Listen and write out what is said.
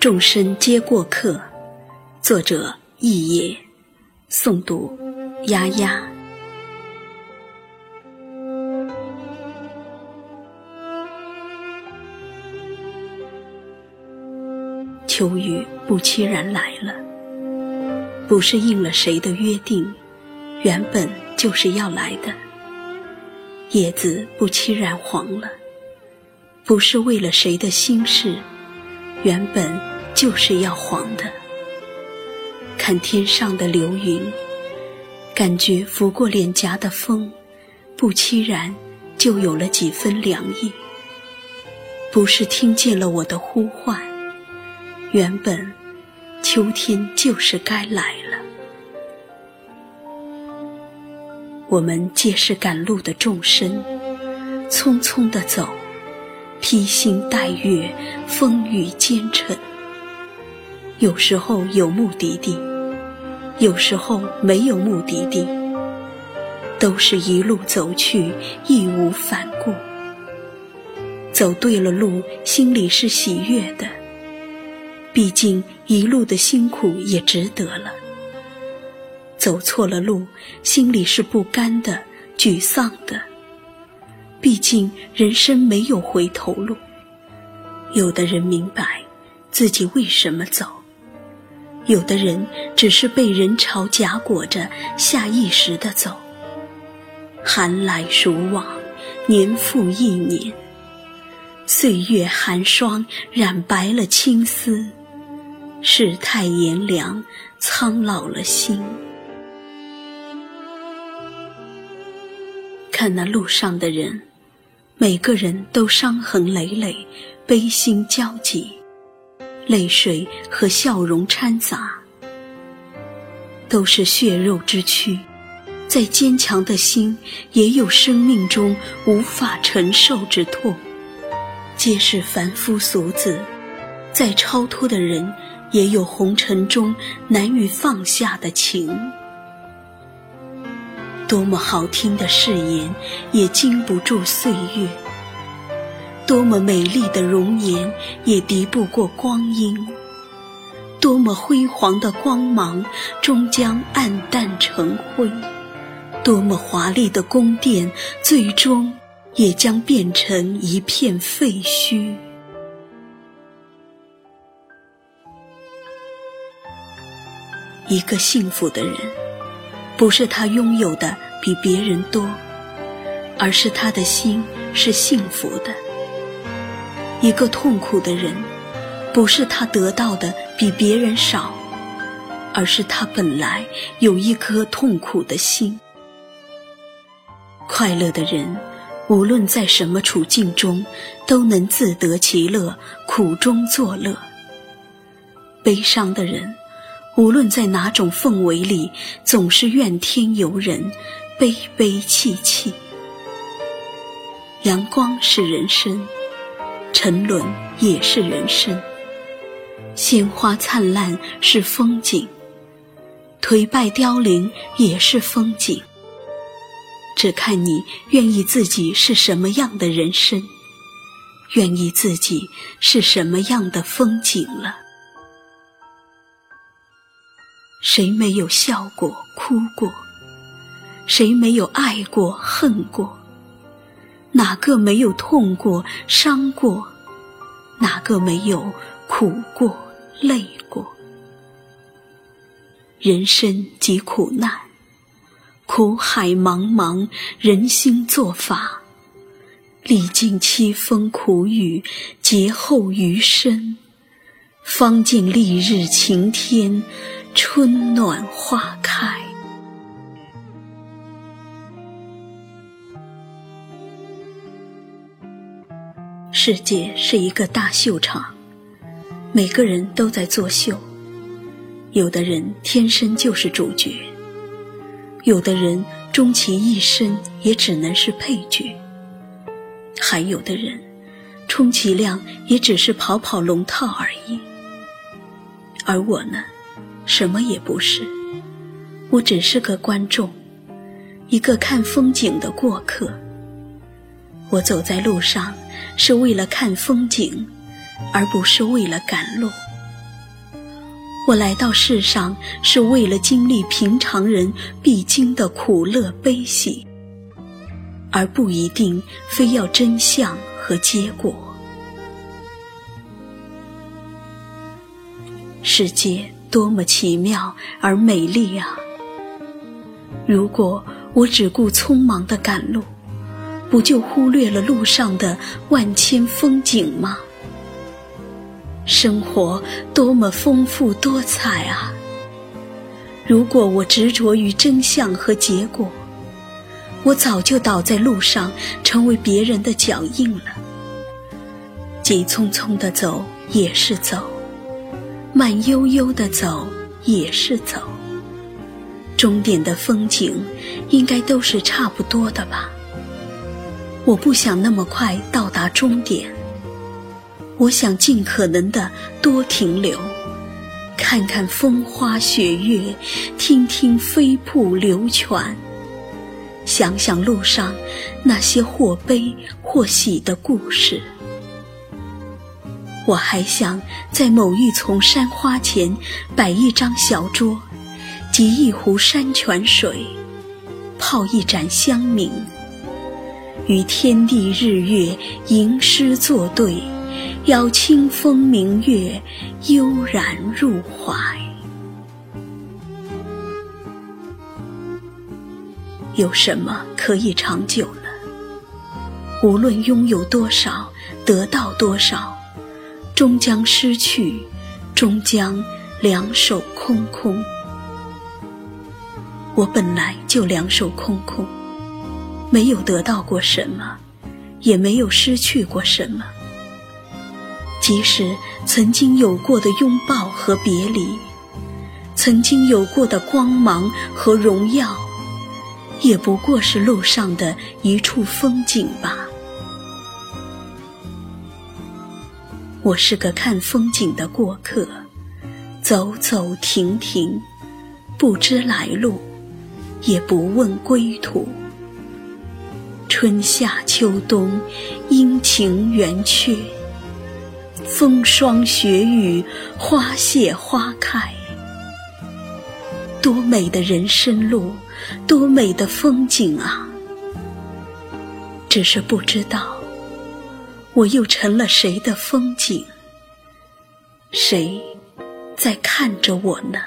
众生皆过客。作者：易野。诵读：丫丫。秋雨不期然来了，不是应了谁的约定，原本就是要来的。叶子不期然黄了，不是为了谁的心事，原本就是要黄的。看天上的流云，感觉拂过脸颊的风，不期然就有了几分凉意。不是听见了我的呼唤，原本秋天就是该来了。我们皆是赶路的众生，匆匆的走，披星戴月，风雨兼程。有时候有目的地，有时候没有目的地，都是一路走去，义无反顾。走对了路，心里是喜悦的，毕竟一路的辛苦也值得了。走错了路，心里是不甘的、沮丧的。毕竟人生没有回头路。有的人明白自己为什么走，有的人只是被人潮夹裹着，下意识的走。寒来暑往，年复一年，岁月寒霜染白了青丝，世态炎凉，苍老了心。看那路上的人，每个人都伤痕累累，悲心交集，泪水和笑容掺杂，都是血肉之躯。再坚强的心，也有生命中无法承受之痛。皆是凡夫俗子，再超脱的人，也有红尘中难以放下的情。多么好听的誓言，也经不住岁月；多么美丽的容颜，也敌不过光阴；多么辉煌的光芒，终将暗淡成灰；多么华丽的宫殿，最终也将变成一片废墟。一个幸福的人。不是他拥有的比别人多，而是他的心是幸福的。一个痛苦的人，不是他得到的比别人少，而是他本来有一颗痛苦的心。快乐的人，无论在什么处境中，都能自得其乐，苦中作乐。悲伤的人。无论在哪种氛围里，总是怨天尤人，悲悲戚戚。阳光是人生，沉沦也是人生。鲜花灿烂是风景，颓败凋零也是风景。只看你愿意自己是什么样的人生，愿意自己是什么样的风景了。谁没有笑过、哭过？谁没有爱过、恨过？哪个没有痛过、伤过？哪个没有苦过、累过？人生即苦难，苦海茫茫，人心作法。历尽凄风苦雨，劫后余生，方见丽日晴天。春暖花开，世界是一个大秀场，每个人都在作秀。有的人天生就是主角，有的人终其一生也只能是配角，还有的人充其量也只是跑跑龙套而已。而我呢？什么也不是，我只是个观众，一个看风景的过客。我走在路上是为了看风景，而不是为了赶路。我来到世上是为了经历平常人必经的苦乐悲喜，而不一定非要真相和结果。世界多么奇妙而美丽啊！如果我只顾匆忙的赶路，不就忽略了路上的万千风景吗？生活多么丰富多彩啊！如果我执着于真相和结果，我早就倒在路上，成为别人的脚印了。急匆匆的走也是走，慢悠悠的走也是走。终点的风景应该都是差不多的吧？我不想那么快到达终点。我想尽可能的多停留，看看风花雪月，听听飞瀑流泉，想想路上那些或悲或喜的故事。我还想在某一丛山花前摆一张小桌，及一壶山泉水，泡一盏香茗，与天地日月吟诗作对。邀清风明月，悠然入怀。有什么可以长久呢？无论拥有多少，得到多少，终将失去，终将两手空空。我本来就两手空空，没有得到过什么，也没有失去过什么。即使曾经有过的拥抱和别离，曾经有过的光芒和荣耀，也不过是路上的一处风景吧。我是个看风景的过客，走走停停，不知来路，也不问归途。春夏秋冬，阴晴圆缺。风霜雪雨，花谢花开，多美的人生路，多美的风景啊！只是不知道，我又成了谁的风景？谁在看着我呢？